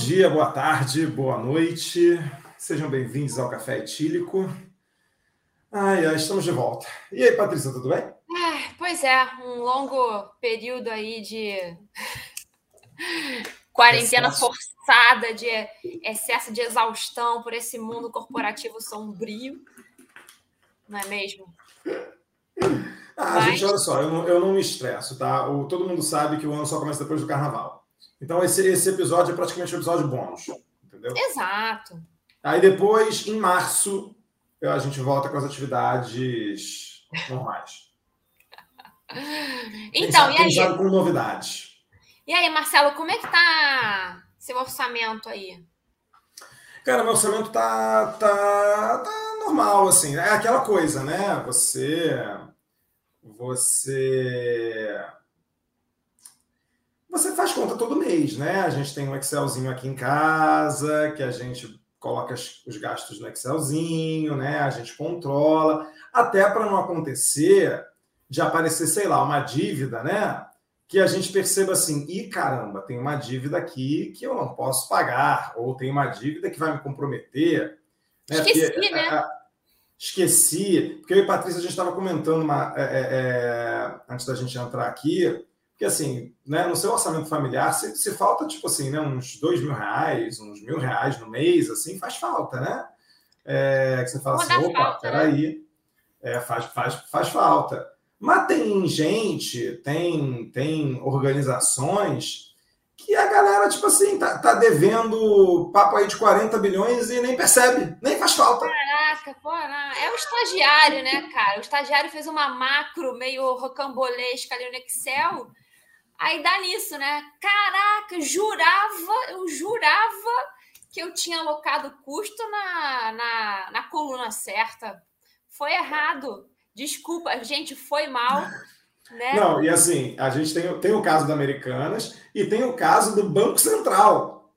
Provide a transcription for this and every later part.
dia, boa tarde, boa noite. Sejam bem-vindos ao Café Etílico. Ai, ai, estamos de volta. E aí, Patrícia, tudo bem? É, pois é, um longo período aí de quarentena excesso. forçada, de excesso de exaustão por esse mundo corporativo sombrio. Não é mesmo? Ah, Mas... gente, olha só, eu não, eu não me estresso, tá? O, todo mundo sabe que o ano só começa depois do carnaval. Então, esse, esse episódio é praticamente um episódio bônus, entendeu? Exato. Aí depois, em março, a gente volta com as atividades normais. então, quem e aí? com novidades. E aí, Marcelo, como é que tá seu orçamento aí? Cara, meu orçamento tá, tá, tá normal, assim. É aquela coisa, né? Você. Você você faz conta todo mês, né? A gente tem um Excelzinho aqui em casa, que a gente coloca os gastos no Excelzinho, né? A gente controla, até para não acontecer de aparecer, sei lá, uma dívida, né? Que a gente perceba assim, e caramba, tem uma dívida aqui que eu não posso pagar, ou tem uma dívida que vai me comprometer. Né? Esqueci, porque, né? A, a, esqueci, porque eu e Patrícia a gente estava comentando uma, é, é, é, antes da gente entrar aqui, porque, assim, né, no seu orçamento familiar, se, se falta, tipo assim, né, uns dois mil reais, uns mil reais no mês, assim, faz falta, né? É, que você fala assim, opa, falta, né? peraí, é, faz, faz, faz falta. Mas tem gente, tem, tem organizações que a galera, tipo assim, tá, tá devendo papo aí de 40 bilhões e nem percebe, nem faz falta. Caraca, porra, é o estagiário, né, cara? O estagiário fez uma macro meio rocambolesca ali no Excel Aí dá nisso, né? Caraca, jurava, eu jurava que eu tinha alocado custo na, na, na coluna certa. Foi errado. Desculpa, gente, foi mal. Né? Não, e assim, a gente tem, tem o caso da Americanas e tem o caso do Banco Central.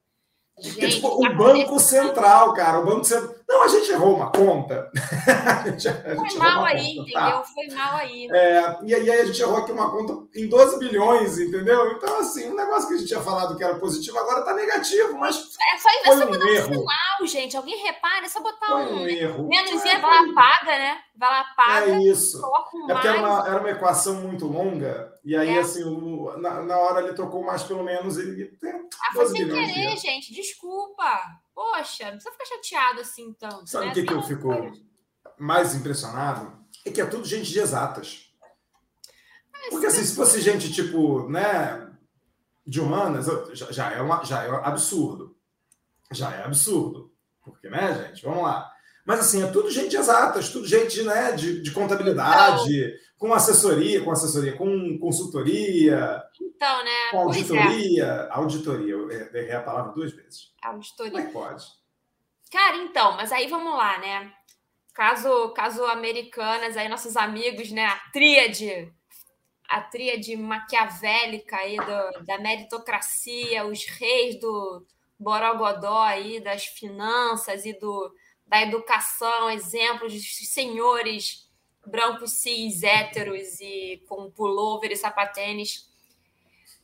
Gente, Porque, tipo, o Banco Central, cara, o Banco Central. Não, a gente errou uma conta. Foi mal aí, conta, tá? entendeu? Foi mal aí. É, e aí a gente errou aqui uma conta em 12 bilhões, entendeu? Então, assim, um negócio que a gente tinha falado que era positivo, agora está negativo, mas. É só, é só um botar erro. um sinal, gente. Alguém repara, é só botar foi um. um erro. Menos é, vai lá, paga, né? Vai lá, paga. É isso. Um é porque era uma, era uma equação muito longa, e aí, é. assim, o, na, na hora ele trocou mais pelo menos. Ele tem ah, foi sem querer, gente. Desculpa. Poxa, não precisa ficar chateado assim tanto. Sabe o né? que, que eu fico mais impressionado? É que é tudo gente de exatas. Porque assim, se fosse gente tipo, né, de humanas, já, já, é, uma, já é absurdo. Já é absurdo. Porque, né, gente? Vamos lá. Mas assim, é tudo gente de exatas, tudo gente né, de, de contabilidade, então, com assessoria, com assessoria, com consultoria. Então, né? Auditoria. É. Auditoria, eu errei a palavra duas vezes. Auditoria. Como é que pode? Cara, então, mas aí vamos lá, né? Caso, caso americanas, aí nossos amigos, né? A tríade, a tríade maquiavélica aí do, da meritocracia, os reis do Borogodó aí, das finanças e do da educação, exemplos de senhores brancos cis, héteros e com pullover e sapatênis.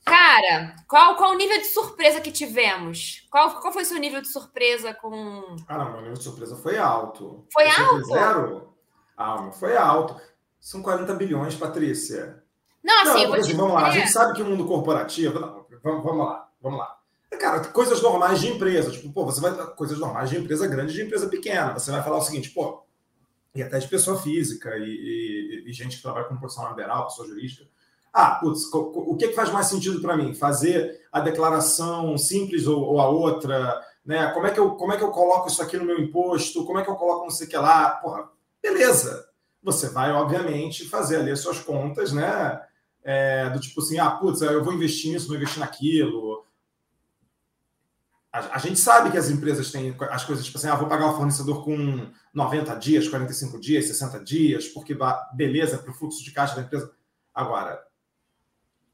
Cara, qual, qual o nível de surpresa que tivemos? Qual, qual foi o seu nível de surpresa com. Ah, não, meu nível de surpresa foi alto. Foi Você alto? Zero? Ah, foi alto. São 40 bilhões, Patrícia. Não, assim, não, assim vamos lá. A gente sabe que o mundo corporativo. Não, vamos, vamos lá, vamos lá. Cara, coisas normais de empresa. Tipo, pô, você vai. Coisas normais de empresa grande de empresa pequena. Você vai falar o seguinte, pô, e até de pessoa física e, e, e gente que trabalha como profissional liberal, pessoa jurídica. Ah, putz, o que, faz mais sentido para mim? Fazer a declaração simples ou, ou, a outra? Né? Como, é que eu, como é que eu coloco isso aqui no meu imposto? Como é que eu coloco não sei o que lá? Porra, beleza. Você vai, obviamente, fazer ali as suas contas, né? É, do tipo assim, ah, putz, eu vou investir nisso, vou investir naquilo a, a, gente sabe que as empresas têm as coisas tipo assim, ah, vou pagar o fornecedor com 90 dias, 45 dias, 60 dias, porque beleza para o fluxo de caixa da empresa. Agora,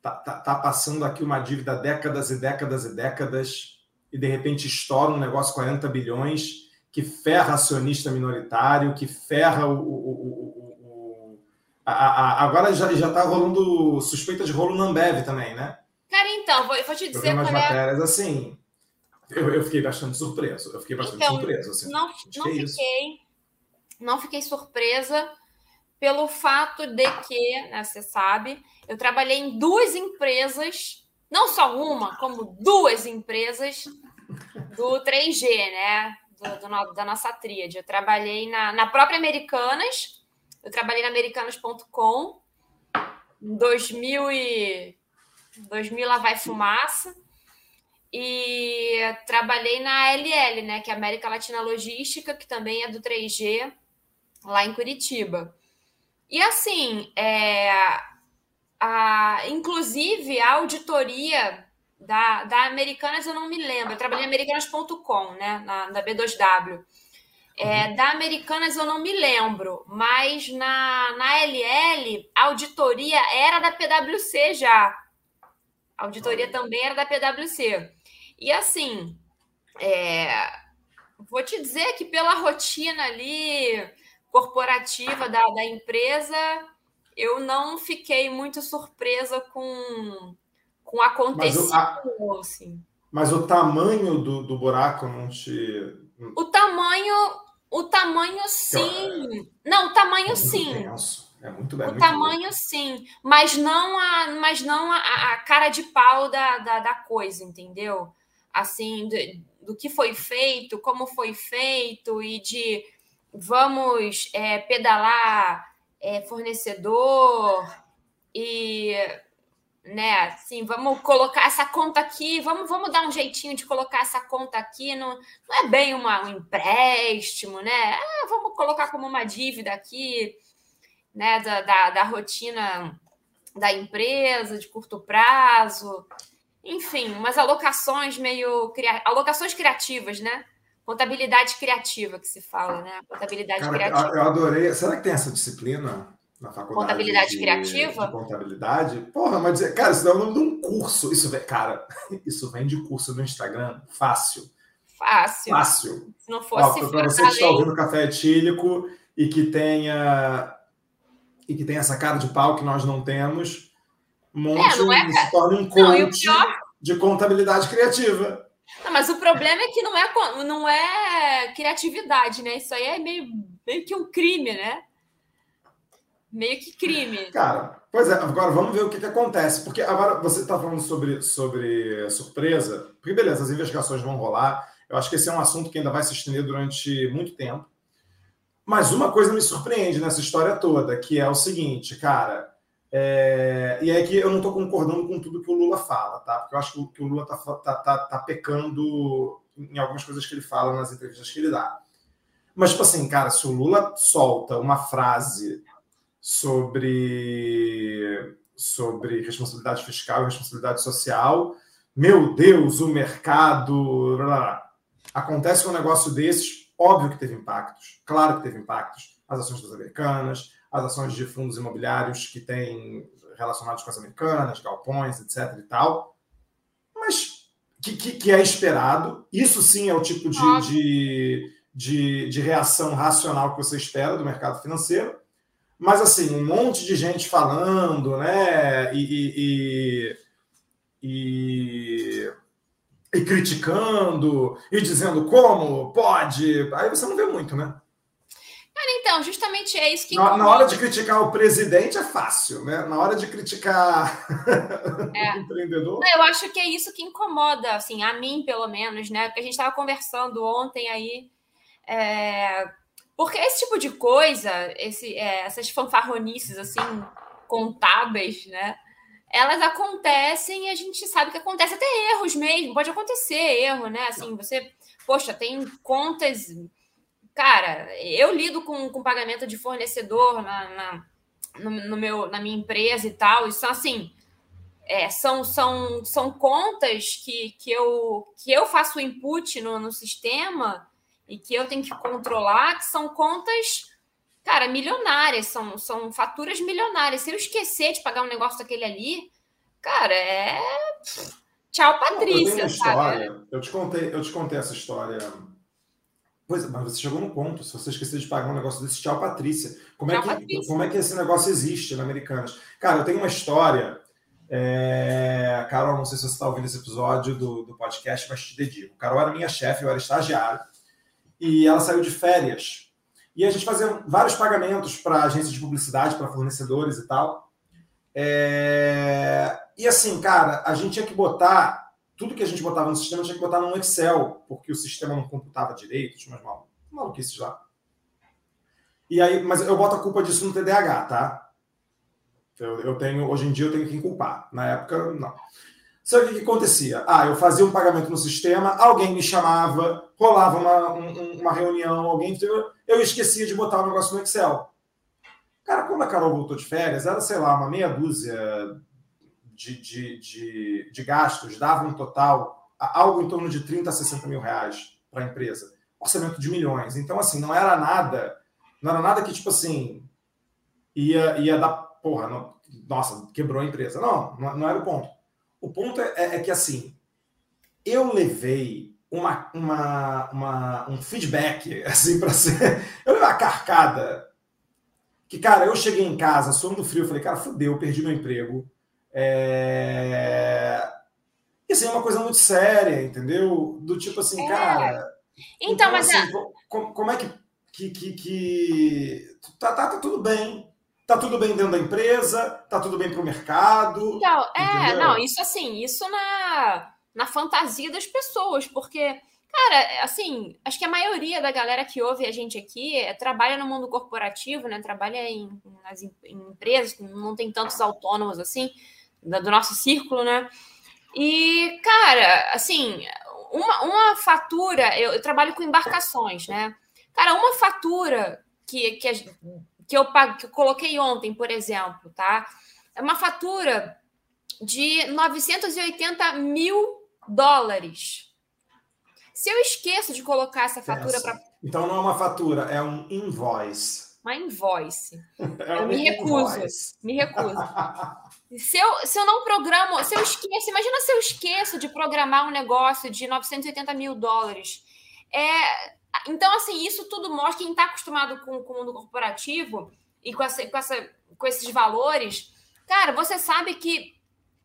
tá, tá, tá, passando aqui uma dívida décadas e décadas e décadas e de repente estoura um negócio 40 bilhões que ferra acionista minoritário, que ferra o. o, o, a, a, agora já está rolando suspeita de rolo na Ambev também, né? Cara, então, vou, vou te dizer qual é... matérias assim Eu, eu, fiquei bastante surpreso. Eu fiquei bastante então, surpreso. Assim. Não, não fiquei. Não fiquei surpresa pelo fato de que, né, você sabe, eu trabalhei em duas empresas, não só uma, como duas empresas do 3G, né? Do, do, da nossa tríade. Eu trabalhei na, na própria Americanas, eu trabalhei na americanas.com em 2000 e 2000 lá vai fumaça e trabalhei na ALL, né, que é a América Latina Logística, que também é do 3G, lá em Curitiba. E assim, é, a, inclusive a auditoria da, da Americanas eu não me lembro, eu trabalhei em americanas.com, né, na, na B2W. É, uhum. Da Americanas eu não me lembro, mas na, na LL, a auditoria era da PwC já. A auditoria também era da PwC. E assim, é, vou te dizer que pela rotina ali corporativa da, da empresa, eu não fiquei muito surpresa com, com acontecido. Mas o, a, assim. mas o tamanho do, do buraco não te. O tamanho o tamanho, sim. Não, o tamanho, é sim. Tenso. É muito bem. O muito tamanho, bom. sim. Mas não a, mas não a, a cara de pau da, da, da coisa, entendeu? Assim, do, do, que foi feito, como foi feito e de vamos é, pedalar é, fornecedor e né? Assim, vamos colocar essa conta aqui, vamos, vamos dar um jeitinho de colocar essa conta aqui. Não, não é bem uma, um empréstimo, né? Ah, vamos colocar como uma dívida aqui, né? Da, da, da rotina da empresa, de curto prazo. Enfim, umas alocações meio. alocações criativas, né? Contabilidade criativa que se fala, né? Contabilidade Cara, criativa. Eu adorei. Será que tem essa disciplina? na faculdade. Contabilidade de, criativa? De contabilidade. Porra, mas dizer, cara, isso dá o nome de um curso. Isso, cara, isso vem de curso no Instagram. Fácil. Fácil. Fácil. Se não fosse. Para você que está ouvindo café etílico e que tenha e que tem essa cara de pau que nós não temos, monte é, é, se torne um coach pior... de contabilidade criativa. Não, mas o problema é que não é, não é criatividade, né? Isso aí é meio, meio que um crime, né? meio que crime. Cara, pois é, agora vamos ver o que, que acontece. Porque agora você está falando sobre, sobre surpresa, porque beleza, as investigações vão rolar. Eu acho que esse é um assunto que ainda vai se estender durante muito tempo. Mas uma coisa me surpreende nessa história toda, que é o seguinte, cara. É... E é que eu não estou concordando com tudo que o Lula fala, tá? Porque eu acho que o Lula está tá, tá, tá pecando em algumas coisas que ele fala nas entrevistas que ele dá. Mas, tipo assim, cara, se o Lula solta uma frase sobre, sobre responsabilidade fiscal e responsabilidade social. Meu Deus, o mercado. Blá, blá. Acontece um negócio desses, óbvio que teve impactos, claro que teve impactos. As ações das americanas, as ações de fundos imobiliários que têm relacionados com as americanas, galpões, etc. e tal. Mas que, que, que é esperado. Isso sim é o tipo de, de, de, de reação racional que você espera do mercado financeiro. Mas, assim, um monte de gente falando, né? E, e, e, e, criticando, e dizendo como pode. Aí você não vê muito, né? Então, justamente é isso que. Na, na, hora de criticar o presidente é fácil, né? Na hora de criticar é. o empreendedor. Eu acho que é isso que incomoda, assim, a mim, pelo menos, né? Porque a gente estava conversando ontem aí. É porque esse tipo de coisa, esse, é, essas fanfarronices assim, contábeis, né? Elas acontecem e a gente sabe que acontece até erros mesmo, pode acontecer erro, né? Assim, você, poxa, tem contas. Cara, eu lido com, com pagamento de fornecedor na, na no, no, meu, na minha empresa e tal, são assim. É, são, são, são contas que, que, eu, que eu faço o input no, no sistema e que eu tenho que controlar, que são contas, cara, milionárias, são, são faturas milionárias. Se eu esquecer de pagar um negócio daquele ali, cara, é. Tchau, Patrícia. Eu, história, eu te contei, eu te contei essa história. Pois é, mas você chegou no ponto. Se você esquecer de pagar um negócio desse, tchau, Patrícia. Como, tchau, é, que, Patrícia. como é que esse negócio existe na Americanas? Cara, eu tenho uma história É... Carol, não sei se você está ouvindo esse episódio do, do podcast, mas te dedico. Carol era minha chefe, eu era estagiário, e ela saiu de férias. E a gente fazia vários pagamentos para agências de publicidade, para fornecedores e tal. É... E assim, cara, a gente tinha que botar tudo que a gente botava no sistema tinha que botar no Excel, porque o sistema não computava direito, tinha umas mal, maluquices lá. E aí, mas eu boto a culpa disso no TDAH, tá? Eu, eu tenho, hoje em dia eu tenho quem culpar. Na época, não. O que, que, acontecia? Ah, eu fazia um pagamento no sistema, alguém me chamava, rolava uma, um, uma reunião, alguém. Eu esquecia de botar o negócio no Excel. Cara, quando a Carol voltou de férias, era, sei lá, uma meia dúzia de, de, de, de gastos, dava um total, algo em torno de 30 a 60 mil reais para a empresa. Orçamento de milhões. Então, assim, não era nada, não era nada que, tipo assim, ia, ia dar, porra, não, nossa, quebrou a empresa. Não, não, não era o ponto. O ponto é, é, é que, assim, eu levei uma, uma, uma, um feedback, assim, para ser. Eu levei uma carcada. Que, cara, eu cheguei em casa, suando frio, falei, cara, fudeu, perdi meu emprego. É... E assim, é uma coisa muito séria, entendeu? Do tipo assim, é. cara. Então, então mas. Assim, é... como, como, é que. que, que, que... Tá, tá, tá, tudo bem. Tá tudo bem dentro da empresa, tá tudo bem para o mercado. Então, é, entendeu? não, isso assim, isso na, na fantasia das pessoas, porque Cara, assim, acho que a maioria da galera que ouve a gente aqui é, trabalha no mundo corporativo, né? Trabalha em, nas, em empresas, não tem tantos autônomos assim do nosso círculo, né? E, cara, assim, uma, uma fatura, eu, eu, trabalho com embarcações, né? Cara, uma fatura que, que, que, eu, que eu coloquei ontem, por exemplo, tá? É uma fatura de 980 mil dólares. Se eu esqueço de colocar essa fatura para. Então não é uma fatura, é um invoice uma invoice. Eu me recuso. Me recuso. se, eu, se eu não programo, se eu esqueço, imagina se eu esqueço de programar um negócio de 980 mil dólares. É, então, assim, isso tudo mostra quem está acostumado com, com o mundo corporativo e com, essa, com, essa, com esses valores. Cara, você sabe que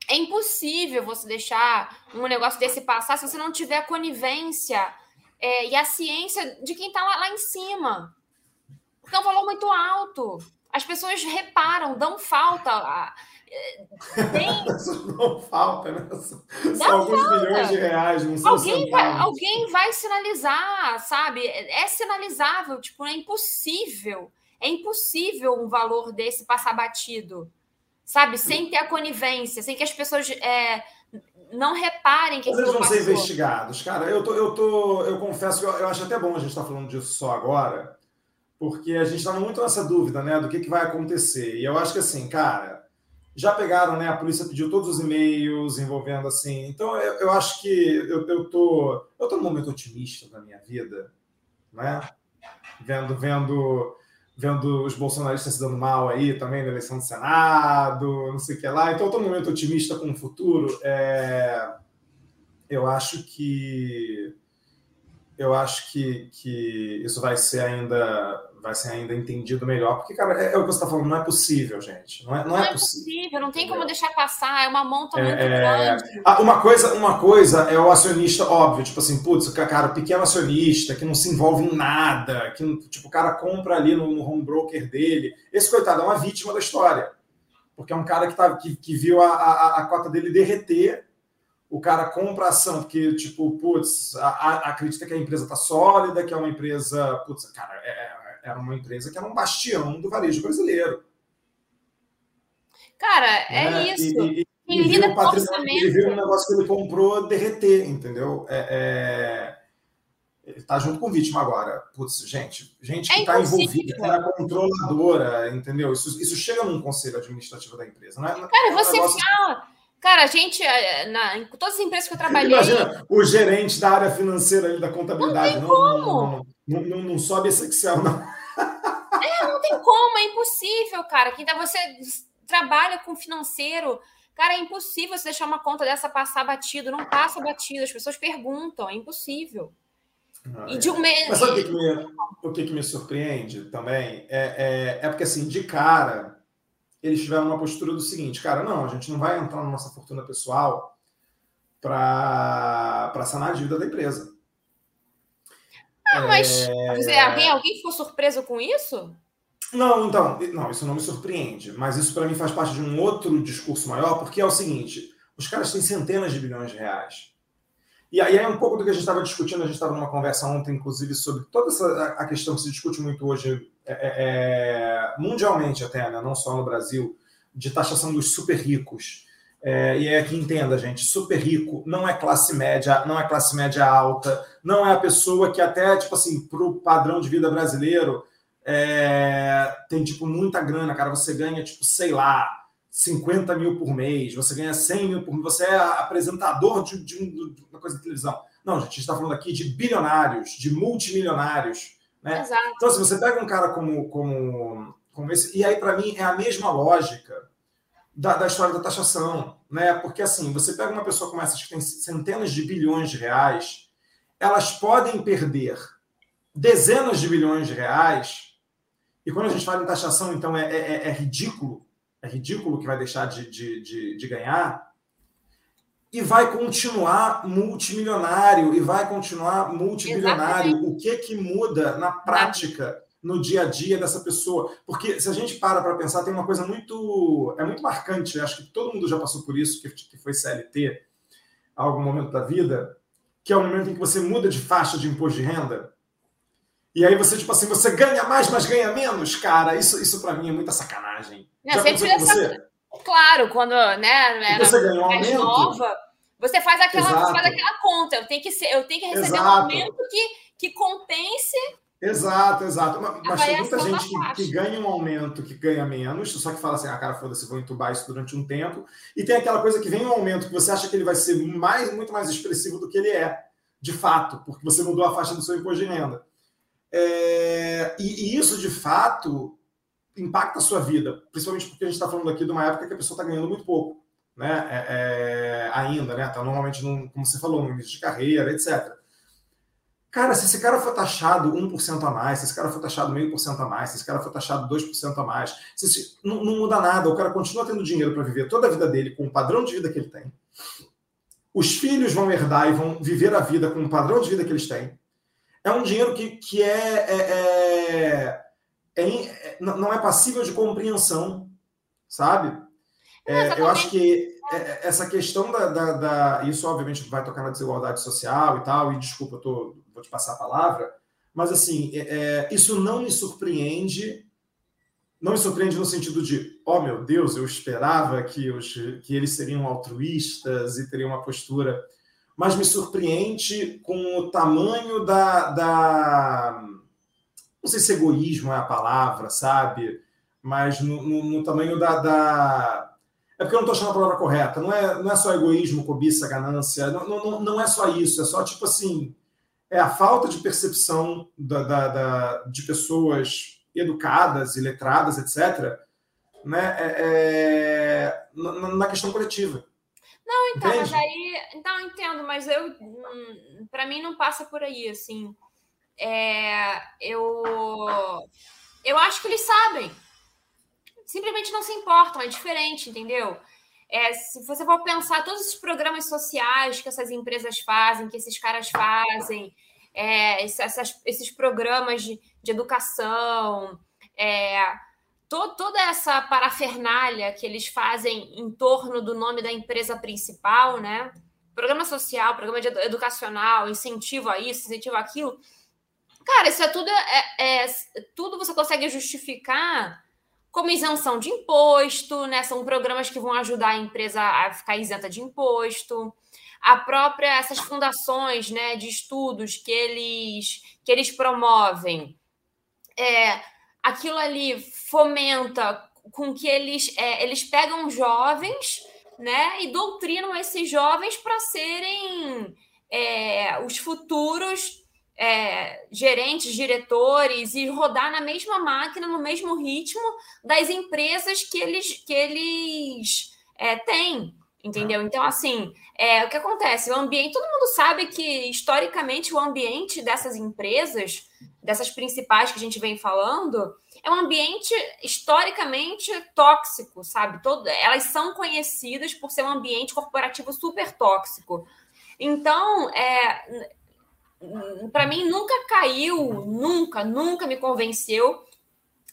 é impossível você deixar um negócio desse passar se você não tiver conivência é, e a ciência de quem está lá, lá em cima. Porque é um valor muito alto. As pessoas reparam, dão falta. Tem... não falta, né? São alguns falta. milhões de reais, não são alguém vai, alguém vai sinalizar, sabe? É sinalizável, tipo, é impossível. É impossível um valor desse passar batido, sabe? Sem ter a conivência, sem que as pessoas é, não reparem que Eles vão passou. ser investigados. Cara, eu, tô, eu, tô, eu confesso que eu, eu acho até bom a gente estar tá falando disso só agora, porque a gente está muito nessa dúvida, né, do que, que vai acontecer. E eu acho que assim, cara, já pegaram, né? A polícia pediu todos os e-mails envolvendo assim. Então eu, eu acho que eu, eu tô eu tô num momento otimista na minha vida, né? Vendo vendo vendo os bolsonaristas se dando mal aí também na eleição do Senado, não sei o que lá. Então eu tô num momento otimista com o futuro. É... Eu acho que eu acho que, que isso vai ser ainda vai ser ainda entendido melhor. Porque, cara, é, é o que você está falando, não é possível, gente. Não é, não, não é, é possível. possível. Não tem como deixar passar, é uma monta é, muito é... grande. Ah, uma, coisa, uma coisa é o acionista, óbvio, tipo assim, putz, cara, pequeno acionista que não se envolve em nada, que tipo, o cara compra ali no, no home broker dele. Esse coitado é uma vítima da história. Porque é um cara que, tá, que, que viu a, a, a cota dele derreter o cara compra ação porque, tipo, putz, a, a, acredita que a empresa está sólida, que é uma empresa. Putz, cara, é, é era uma empresa que era um bastião do varejo brasileiro. Cara, é né? isso. E, e, e lida com orçamento. Ele viu um negócio que ele comprou derreter, entendeu? É, é... Ele tá junto com o vítima agora. Putz, gente, gente que está é envolvida, que era controladora, entendeu? Isso, isso chega num conselho administrativo da empresa. Não é, Cara, é você negócio... fala. Cara, a gente, eh, na, em todas as empresas que eu trabalhei. Imagina o gerente da área financeira ali, da contabilidade. Não, não, não, não, não, não sobe esse Excel, não. É, não tem como, é impossível, cara. Quem tá, você trabalha com financeiro, cara, é impossível você deixar uma conta dessa passar batido. Não passa batido, as pessoas perguntam, é impossível. Ah, e de um mês. Mas sabe o que, que, me, o que, que me surpreende também? É, é, é porque, assim, de cara, eles tiveram uma postura do seguinte, cara, não, a gente não vai entrar na nossa fortuna pessoal para sanar a dívida da empresa. Ah, mas é... alguém, alguém ficou surpreso com isso? Não, então, não, isso não me surpreende, mas isso para mim faz parte de um outro discurso maior, porque é o seguinte: os caras têm centenas de bilhões de reais. E aí é um pouco do que a gente estava discutindo, a gente estava numa conversa ontem, inclusive, sobre toda essa a questão que se discute muito hoje, é, é, é, mundialmente até, né? não só no Brasil, de taxação dos super ricos. É, e é que entenda, gente, super rico não é classe média, não é classe média alta, não é a pessoa que até, tipo assim, para o padrão de vida brasileiro, é, tem, tipo, muita grana, cara, você ganha, tipo, sei lá, 50 mil por mês, você ganha 100 mil por mês, você é apresentador de, de, de uma coisa de televisão. Não, gente, a gente está falando aqui de bilionários, de multimilionários. Né? Exato. Então, se você pega um cara como, como, como esse, e aí para mim é a mesma lógica da, da, história da taxação, né? Porque assim, você pega uma pessoa como essa que tem centenas de bilhões de reais, elas podem perder dezenas de bilhões de reais, e quando a gente fala em taxação, então é, é, é ridículo é ridículo que vai deixar de, de, de, de ganhar, e vai continuar multimilionário, e vai continuar multibilionário. Exatamente. O que que muda na prática, no dia a dia dessa pessoa? Porque se a gente para para pensar, tem uma coisa muito. É muito marcante, acho que todo mundo já passou por isso, que, que foi CLT, a algum momento da vida, que é o momento em que você muda de faixa de imposto de renda. E aí você, tipo assim, você ganha mais, mas ganha menos, cara. Isso, isso para mim é muita sacanagem. Não, Já sempre você? Claro, quando né, você ganha um aumento. Nova, você faz aquela, você faz aquela conta. Eu tenho que, ser, eu tenho que receber Exato. um aumento que, que compense. Exato, exato. Mas, mas tem muita gente que, que, ganha um aumento que ganha menos, só que fala assim, ah, cara, foda-se, vou entubar isso durante um tempo. E tem aquela coisa que vem um aumento que você acha que ele vai ser mais, muito mais expressivo do que ele é, de fato, porque você mudou a faixa do seu imposto de renda. É, e, e, isso, de fato, impacta a sua vida, principalmente porque a gente está falando aqui de uma época que a pessoa está ganhando muito pouco, né? É, é, ainda, né? Está normalmente, num, como você falou, no início de carreira, etc. Cara, se esse cara for taxado 1% a mais, se esse cara for taxado meio por cento a mais, se esse cara for taxado 2% a mais, se, não, não muda nada. O cara continua tendo dinheiro para viver toda a vida dele com o padrão de vida que ele tem. Os filhos vão herdar e vão viver a vida com o padrão de vida que eles têm é um dinheiro que, que é, é, é, é não é passível de compreensão, sabe? É, eu acho que é, essa questão da, da, da, Isso, obviamente, vai tocar na desigualdade social e tal, e desculpa, eu tô, vou te passar a palavra, mas, assim, é, isso não me surpreende. Não me surpreende no sentido de, oh meu Deus, eu esperava que, os, que eles seriam altruístas e teriam uma postura mas me surpreende com o tamanho da, da. Não sei se egoísmo é a palavra, sabe? Mas no, no, no tamanho da, da. É porque eu não estou achando a palavra correta. Não é, não é só egoísmo, cobiça, ganância. Não, não, não é só isso. É só tipo assim. É a falta de percepção da, da, da de pessoas educadas e letradas, etc., né, é, é, na, questão coletiva. Não, então, Entende? mas aí. Então, entendo, mas eu. Hum, para mim não passa por aí, assim. É, eu. Eu acho que eles sabem. Simplesmente não se importam, é diferente, entendeu? É, se você for pensar todos os programas sociais que essas empresas fazem, que esses caras fazem, é, esses, esses programas de, de educação, é, to, toda essa parafernália que eles fazem em torno do nome da empresa principal, né? Programa social, programa educacional, incentivo a isso, incentivo a aquilo. Cara, isso é tudo, é, é, tudo você consegue justificar como isenção de imposto, né? São programas que vão ajudar a empresa a ficar isenta de imposto. A própria essas fundações, né, de estudos que eles que eles promovem, é, aquilo ali fomenta com que eles, é, eles pegam jovens né, e doutrinam esses jovens para serem é, os futuros é, gerentes, diretores e rodar na mesma máquina, no mesmo ritmo das empresas que eles, que eles é, têm. Entendeu? Então, assim, é, o que acontece? O ambiente, todo mundo sabe que, historicamente, o ambiente dessas empresas, dessas principais que a gente vem falando, é um ambiente historicamente tóxico, sabe? Todo, elas são conhecidas por ser um ambiente corporativo super tóxico. Então, é, para mim, nunca caiu, nunca, nunca me convenceu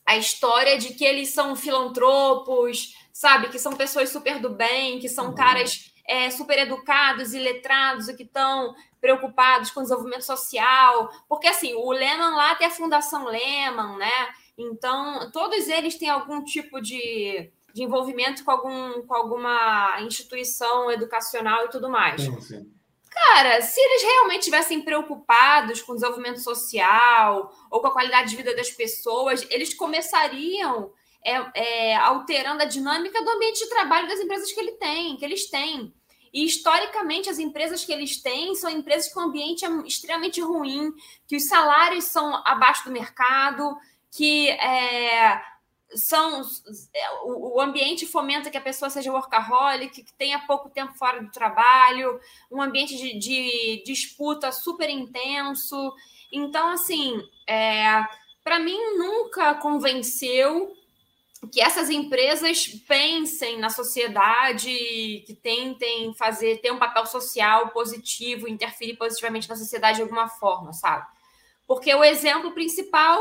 a história de que eles são filantropos, sabe? Que são pessoas super do bem, que são uhum. caras é, super educados e letrados e que estão preocupados com o desenvolvimento social. Porque, assim, o Lehman lá tem a Fundação Lehman, né? Então, todos eles têm algum tipo de, de envolvimento com, algum, com alguma instituição educacional e tudo mais. Sim, sim. Cara, se eles realmente estivessem preocupados com o desenvolvimento social ou com a qualidade de vida das pessoas, eles começariam é, é, alterando a dinâmica do ambiente de trabalho das empresas que ele tem, que eles têm. E historicamente, as empresas que eles têm são empresas com ambiente é extremamente ruim, que os salários são abaixo do mercado, que é, são é, o, ambiente fomenta que a pessoa seja workaholic, que tenha pouco tempo fora do trabalho, um ambiente de, de disputa super intenso. Então, assim, é, para mim nunca convenceu que essas empresas pensem na sociedade, que tentem fazer ter um papel social positivo, interferir positivamente na sociedade de alguma forma, sabe? Porque o exemplo principal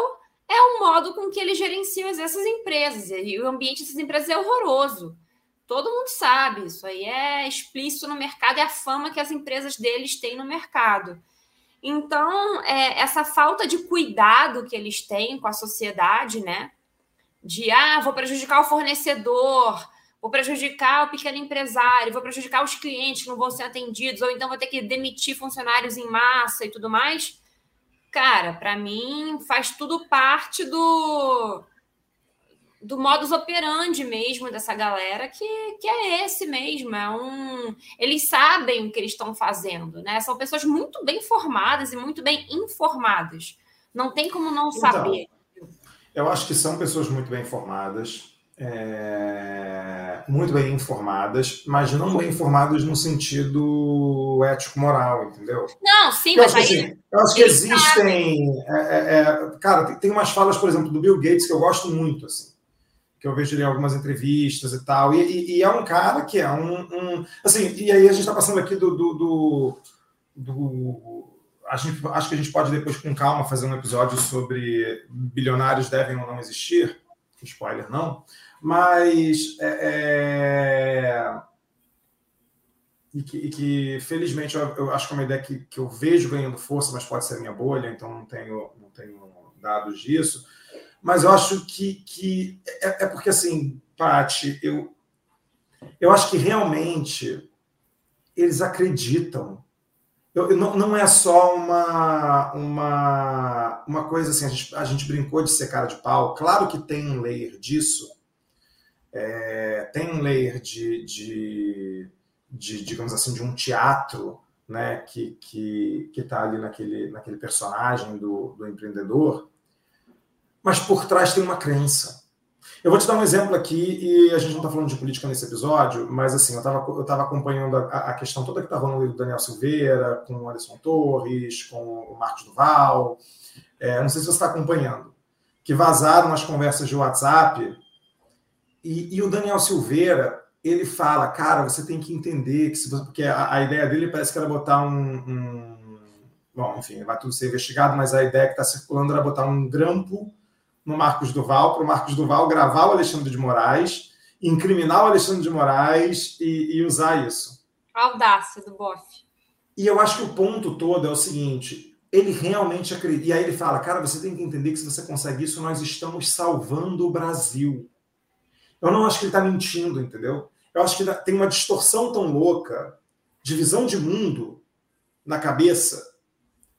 é o modo com que eles gerenciam essas empresas. E o ambiente dessas empresas é horroroso. Todo mundo sabe, isso aí é explícito no mercado, é a fama que as empresas deles têm no mercado. Então, é, essa falta de cuidado que eles têm com a sociedade, né? de ah, vou prejudicar o fornecedor, vou prejudicar o pequeno empresário, vou prejudicar os clientes que não vão ser atendidos, ou então vou ter que demitir funcionários em massa e tudo mais. Cara, para mim faz tudo parte do do modus operandi mesmo dessa galera que, que é esse mesmo, é um eles sabem o que eles estão fazendo, né? São pessoas muito bem formadas e muito bem informadas. Não tem como não então, saber. Eu acho que são pessoas muito bem formadas, é, muito bem informadas, mas não bem informadas no sentido ético-moral, entendeu? Não, sim, eu mas acho, aí... assim, eu acho que existem. É, é, é, cara, tem, tem umas falas, por exemplo, do Bill Gates que eu gosto muito, assim, que eu vejo ele em algumas entrevistas e tal, e, e, e é um cara que é um, um, Assim, e aí a gente está passando aqui do, do, do, do gente, acho que a gente pode depois, com calma, fazer um episódio sobre bilionários devem ou não existir. Spoiler, não. Mas. É, é... E, que, e que, felizmente, eu, eu, acho que é uma ideia que, que eu vejo ganhando força, mas pode ser minha bolha, então não tenho, não tenho dados disso. Mas eu acho que, que é, é porque, assim, Paty, eu, eu acho que realmente eles acreditam eu, eu, não, não é só uma, uma, uma coisa assim, a gente, a gente brincou de ser cara de pau. Claro que tem um layer disso, é, tem um layer de, de, de, digamos assim, de um teatro né, que que está ali naquele, naquele personagem do, do empreendedor, mas por trás tem uma crença. Eu vou te dar um exemplo aqui, e a gente não está falando de política nesse episódio, mas assim, eu estava eu tava acompanhando a, a, questão toda que está rolando do Daniel Silveira, com o Alisson Torres, com o Marcos Duval. É, não sei se você está acompanhando, que vazaram as conversas de WhatsApp, e, e, o Daniel Silveira, ele fala, cara, você tem que entender que se você, porque a, a ideia dele parece que era botar um, um, Bom, enfim, vai tudo ser investigado, mas a ideia que está circulando era botar um grampo no Marcos Duval, para o Marcos Duval gravar o Alexandre de Moraes, incriminar o Alexandre de Moraes e, e usar isso. A audácia do Boff. E eu acho que o ponto todo é o seguinte: ele realmente acredita. E aí ele fala, cara, você tem que entender que se você consegue isso, nós estamos salvando o Brasil. Eu não acho que ele está mentindo, entendeu? Eu acho que tem uma distorção tão louca de visão de mundo na cabeça.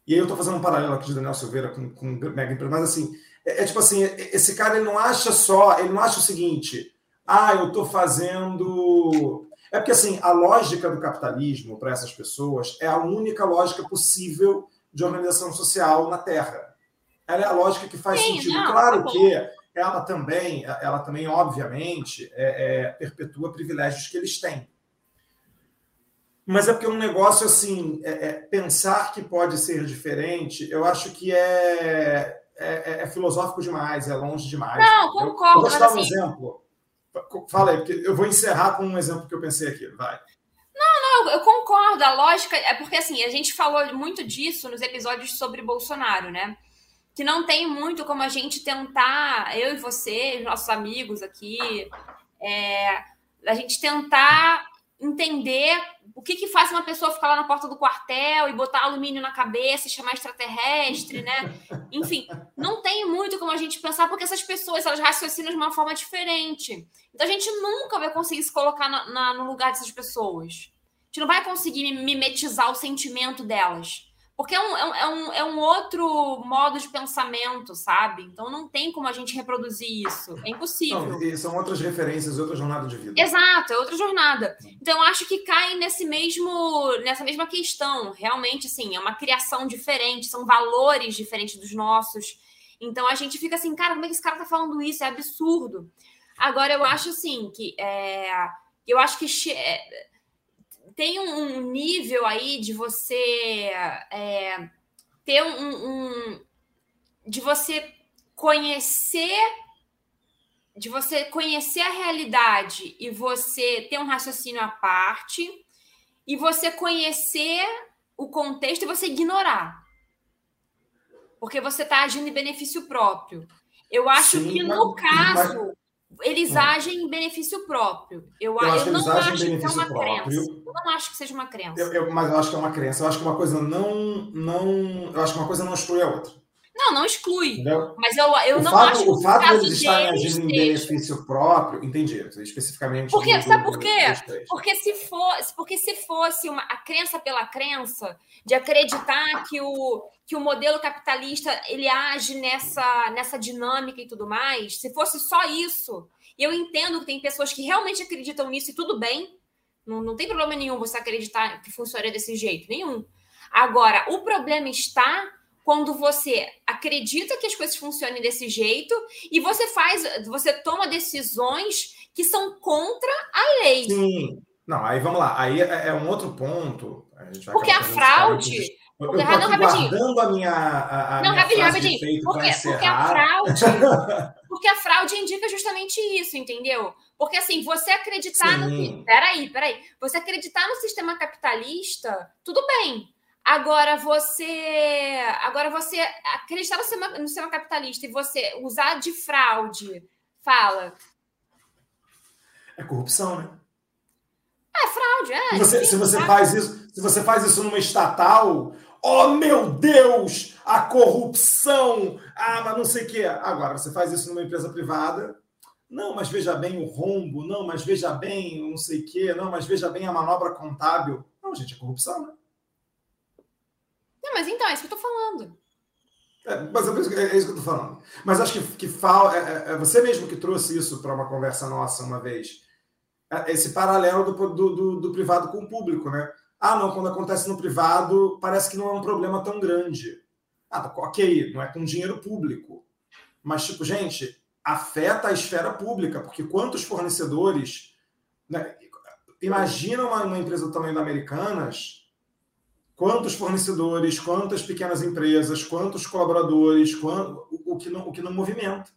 E aí eu estou fazendo um paralelo aqui de Daniel Silveira com, com Mega mas assim, é, é, tipo assim, esse cara ele não acha só, ele não acha o seguinte, ah, eu estou fazendo. É porque assim, a lógica do capitalismo para essas pessoas é a única lógica possível de organização social na Terra. Ela é a lógica que faz Sim, sentido. Não, claro tá que ela também, ela também, obviamente, é, é, perpetua privilégios que eles têm. Mas é porque um negócio assim, é, é, pensar que pode ser diferente, eu acho que é, é, é filosófico demais, é longe demais. Não, concordo. Eu vou te dar um assim... exemplo. Fala aí, porque eu vou encerrar com um exemplo que eu pensei aqui. Vai. Não, não, eu concordo. A lógica é porque assim, a gente falou muito disso nos episódios sobre Bolsonaro, né? Que não tem muito como a gente tentar, eu e você, nossos amigos aqui, é, a gente tentar entender o que, que faz uma pessoa ficar lá na porta do quartel e botar alumínio na cabeça e chamar extraterrestre, né? Enfim, não tem muito como a gente pensar, porque essas pessoas elas raciocinam de uma forma diferente. Então a gente nunca vai conseguir se colocar na, na, no lugar dessas pessoas. A gente não vai conseguir mimetizar o sentimento delas. Porque é um, é, um, é um outro modo de pensamento, sabe? Então não tem como a gente reproduzir isso. É impossível. Não, são outras referências, outra jornada de vida. Exato, é outra jornada. Então acho que cai nesse mesmo, nessa mesma questão. Realmente, assim, é uma criação diferente, são valores diferentes dos nossos. Então a gente fica assim, cara, como é que esse cara tá falando isso? É absurdo. Agora eu acho assim que é, eu acho que é, tem um, nível aí de você é, ter um, um, de você conhecer de você conhecer a realidade e você ter um raciocínio à parte e você conhecer o contexto e você ignorar. Porque você está agindo em benefício próprio. Eu acho Sim, que no mas, caso eles é. agem em benefício próprio. Eu, eu, eu não acho que é uma próprio. crença. Eu não acho que seja uma crença. Eu, eu, mas eu acho que é uma crença. Eu acho que uma coisa não, não. Eu acho que uma coisa não exclui a outra. Não, não exclui. Entendeu? Mas eu, eu o não fato, acho que o fato de eles estarem agindo em benefício próprio, entendi, especificamente. Porque, sabe por quê? Porque se fosse, porque se fosse uma, a crença pela crença, de acreditar que o, que o modelo capitalista ele age nessa, nessa dinâmica e tudo mais, se fosse só isso, eu entendo que tem pessoas que realmente acreditam nisso e tudo bem, não, não tem problema nenhum você acreditar que funciona desse jeito, nenhum. Agora, o problema está quando você acredita que as coisas funcionem desse jeito e você faz, você toma decisões que são contra a lei. Sim. Não, aí vamos lá. Aí é, é um outro ponto. A Porque a fraude. Eu, eu não, guardando a minha. A, a não, minha rapidinho, rapidinho. Porque, porque a fraude. porque a fraude indica justamente isso, entendeu? Porque assim, você acreditar Sim. no. Peraí, peraí. Você acreditar no sistema capitalista, tudo bem. Agora você, agora você acreditar no sistema, no sistema capitalista e você usar de fraude, fala. É corrupção, né? É fraude, é. Você, se você faz isso, se você faz isso numa estatal, oh meu Deus, a corrupção, ah, mas não sei o quê. Agora, você faz isso numa empresa privada, não, mas veja bem o rombo, não, mas veja bem não sei o quê, não, mas veja bem a manobra contábil. Não, gente, é corrupção, né? Não, mas então, é isso que eu tô falando. É, mas é, é, isso que eu tô falando. Mas acho que, que fala, é, é, é você mesmo que trouxe isso para uma conversa nossa uma vez. É, esse paralelo do, do, do, do, privado com o público, né? Ah, não, quando acontece no privado, parece que não é um problema tão grande. Ah, tá, ok, não é com dinheiro público. Mas, tipo, gente, afeta a esfera pública, porque quantos fornecedores. Né? Imagina uma, uma empresa do tamanho da Americanas quantos fornecedores, quantas pequenas empresas, quantos colaboradores, quanto, o, que não, o que não movimenta.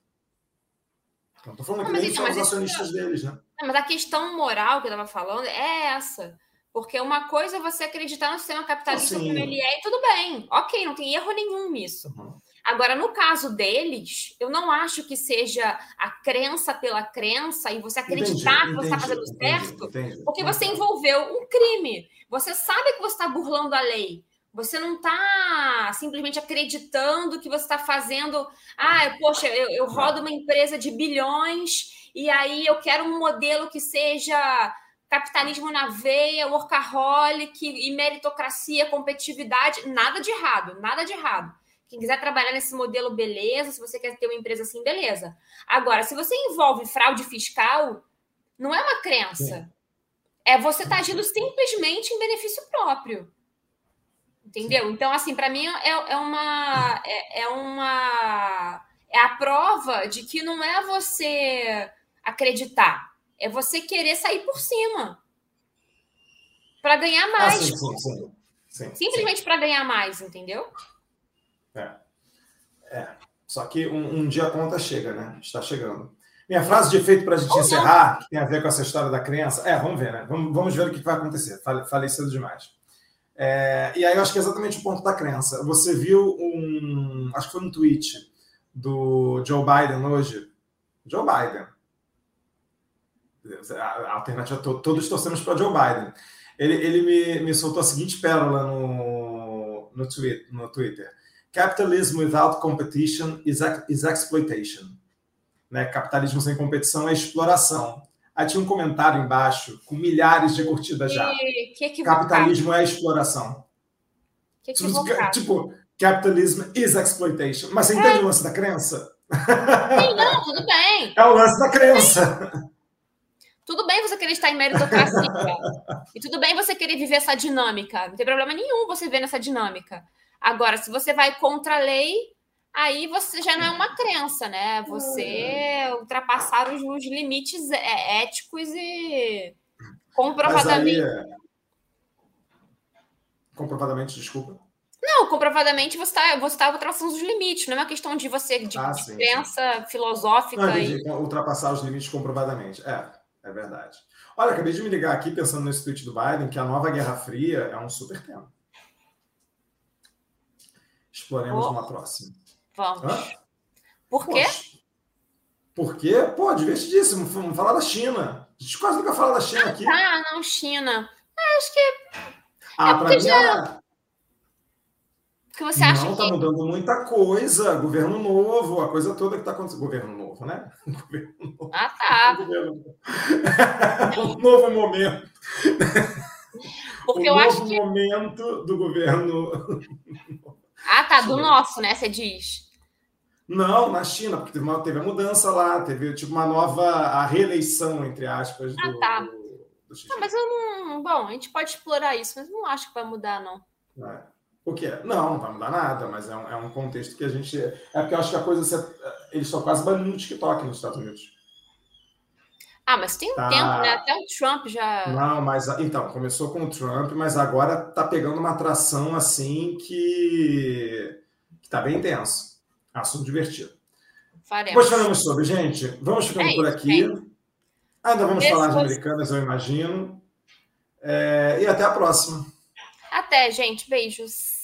Não estou falando não, que nem então, são os acionistas isso, deles, né? Não, mas a questão moral que eu estava falando é essa. Porque uma coisa é você acreditar no sistema capitalista assim, como ele é, e tudo bem. Ok, não tem erro nenhum nisso. Uhum. Agora, no caso deles, eu não acho que seja a crença pela crença e você acreditar entendi, que você está fazendo entendi, certo, entendi, porque você envolveu um crime. Você sabe que você está burlando a lei. Você não está simplesmente acreditando que você está fazendo. Ah, poxa, eu, eu rodo uma empresa de bilhões e aí eu quero um modelo que seja capitalismo na veia, workaholic e meritocracia, competitividade. Nada de errado, nada de errado. Quem quiser trabalhar nesse modelo, beleza. Se você quer ter uma empresa assim, beleza. Agora, se você envolve fraude fiscal, não é uma crença. É você tá agindo simplesmente em benefício próprio. Entendeu? Então, assim, para mim é, é uma. É, é uma. É a prova de que não é você acreditar, é você querer sair por cima. para ganhar Ah, mais. sim, sim, sim. sim Simplesmente para ganhar mais, entendeu? É. é. Só que um, um, dia a conta chega, né? Está chegando. Minha frase de efeito para a gente Ou encerrar, que tem a ver com essa história da crença. É, vamos ver, né? Vamos, vamos ver o que vai acontecer. Falei, falei cedo demais. É, e aí eu acho que é exatamente o ponto da crença. Você viu um. Acho que foi um tweet do Joe Biden hoje. Joe Biden. A alternativa, todos torcemos para Joe Biden. Ele, ele me, me soltou a seguinte pérola no, no, tweet, no Twitter. Capitalism without competition is, is exploitation. Né? Capitalismo sem competição é exploração. Aí tinha um comentário embaixo com milhares de curtidas já. Que Capitalismo é exploração. Que tipo, capitalism is exploitation. Mas você entende é. o lance da crença? Sim, não, tudo bem. É o lance da crença. Tudo bem você querer estar em meritocracia. e tudo bem você querer viver essa dinâmica. Não tem problema nenhum você ver nessa dinâmica. Agora, se você vai contra a lei, aí você já não é uma crença, né? Você ultrapassar os, os limites é, éticos e comprovadamente. Aí, é... Comprovadamente, desculpa. Não, comprovadamente você está você tá ultrapassando os limites, não é uma questão de você de, ah, de sim, crença sim. filosófica. Não, e... Ultrapassar os limites comprovadamente. É, é verdade. Olha, acabei de me ligar aqui pensando nesse tweet do Biden que a nova Guerra Fria é um super tema. Exploremos oh. uma próxima. Vamos. Hã? Por quê? Poxa. Por quê? Pô, divertidíssimo. Vamos falar da China. A gente quase nunca fala da China aqui. Ah, não, China. Ah, acho que. Ah, é pra mim. Já... Que você acha não, tá que... mudando muita coisa. Governo novo, a coisa toda que tá acontecendo. Governo novo, né? Governo novo. Ah, tá. um novo momento. Porque um eu acho que. momento do governo. Ah, tá, do nosso, né? Você diz. Não, na China, porque teve, uma, teve a mudança lá, teve tipo uma nova a reeleição, entre aspas, do, ah, tá. do, do Não, mas eu não. Bom, a gente pode explorar isso, mas não acho que vai mudar, não. É. O que é? Não, não vai mudar nada, mas é um, é um contexto que a gente. É porque eu acho que a coisa. Eles estão quase banindo o TikTok nos Estados Unidos. Ah, mas tem um tá... tempo, né? Até o Trump já. Não, mas então, começou com o Trump, mas agora tá pegando uma atração assim que. que tá bem intenso. Assunto divertido. Faremos. Depois falamos sobre, gente. Vamos ficando é por aqui. É. Ainda vamos falar de americanas, eu imagino. É... E até a próxima. Até, gente. Beijos.